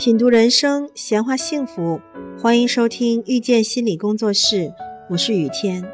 品读人生，闲话幸福，欢迎收听遇见心理工作室，我是雨天。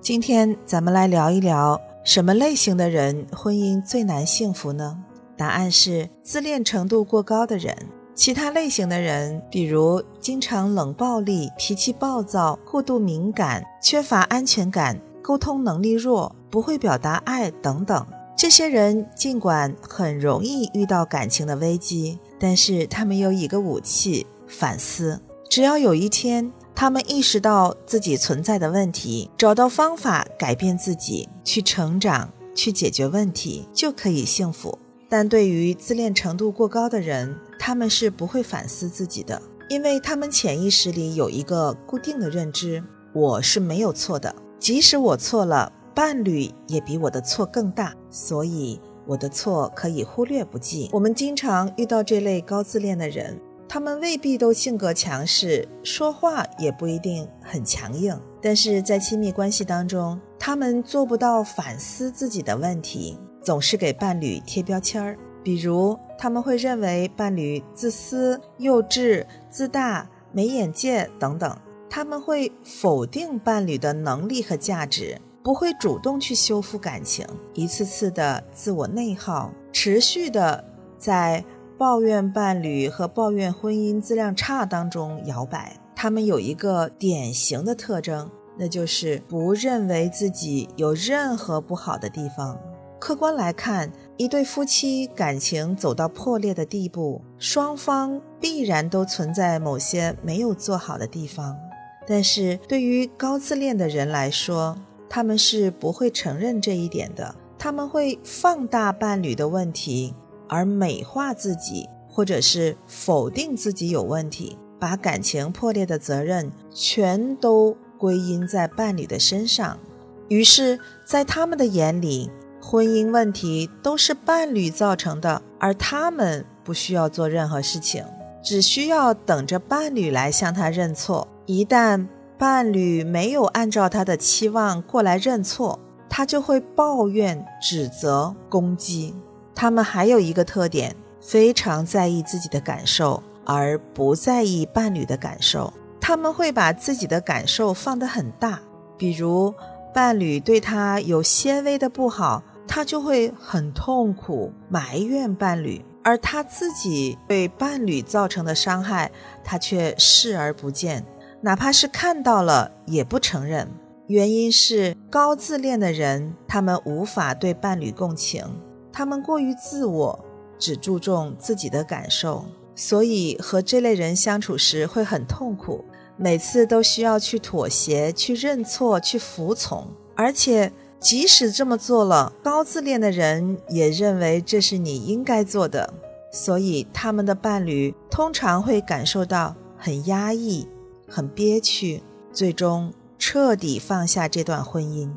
今天咱们来聊一聊，什么类型的人婚姻最难幸福呢？答案是自恋程度过高的人。其他类型的人，比如经常冷暴力、脾气暴躁、过度敏感、缺乏安全感、沟通能力弱、不会表达爱等等。这些人尽管很容易遇到感情的危机，但是他们有一个武器——反思。只要有一天他们意识到自己存在的问题，找到方法改变自己，去成长，去解决问题，就可以幸福。但对于自恋程度过高的人，他们是不会反思自己的，因为他们潜意识里有一个固定的认知：我是没有错的，即使我错了。伴侣也比我的错更大，所以我的错可以忽略不计。我们经常遇到这类高自恋的人，他们未必都性格强势，说话也不一定很强硬，但是在亲密关系当中，他们做不到反思自己的问题，总是给伴侣贴标签儿。比如，他们会认为伴侣自私、幼稚、自大、没眼界等等，他们会否定伴侣的能力和价值。不会主动去修复感情，一次次的自我内耗，持续的在抱怨伴侣和抱怨婚姻质量差当中摇摆。他们有一个典型的特征，那就是不认为自己有任何不好的地方。客观来看，一对夫妻感情走到破裂的地步，双方必然都存在某些没有做好的地方。但是对于高自恋的人来说，他们是不会承认这一点的，他们会放大伴侣的问题，而美化自己，或者是否定自己有问题，把感情破裂的责任全都归因在伴侣的身上。于是，在他们的眼里，婚姻问题都是伴侣造成的，而他们不需要做任何事情，只需要等着伴侣来向他认错。一旦伴侣没有按照他的期望过来认错，他就会抱怨、指责、攻击。他们还有一个特点，非常在意自己的感受，而不在意伴侣的感受。他们会把自己的感受放得很大，比如伴侣对他有些微的不好，他就会很痛苦，埋怨伴侣；而他自己对伴侣造成的伤害，他却视而不见。哪怕是看到了，也不承认。原因是高自恋的人，他们无法对伴侣共情，他们过于自我，只注重自己的感受，所以和这类人相处时会很痛苦。每次都需要去妥协、去认错、去服从，而且即使这么做了，高自恋的人也认为这是你应该做的，所以他们的伴侣通常会感受到很压抑。很憋屈，最终彻底放下这段婚姻。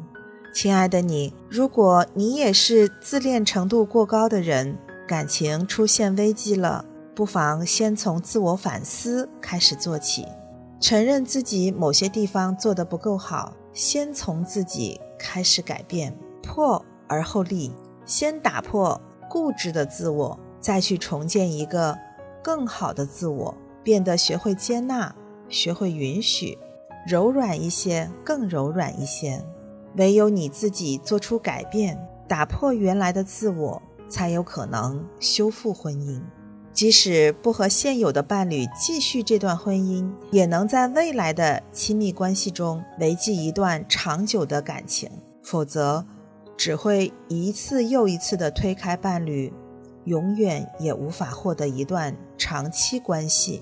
亲爱的你，如果你也是自恋程度过高的人，感情出现危机了，不妨先从自我反思开始做起，承认自己某些地方做得不够好，先从自己开始改变，破而后立，先打破固执的自我，再去重建一个更好的自我，变得学会接纳。学会允许，柔软一些，更柔软一些。唯有你自己做出改变，打破原来的自我，才有可能修复婚姻。即使不和现有的伴侣继续这段婚姻，也能在未来的亲密关系中维系一段长久的感情。否则，只会一次又一次地推开伴侣，永远也无法获得一段长期关系。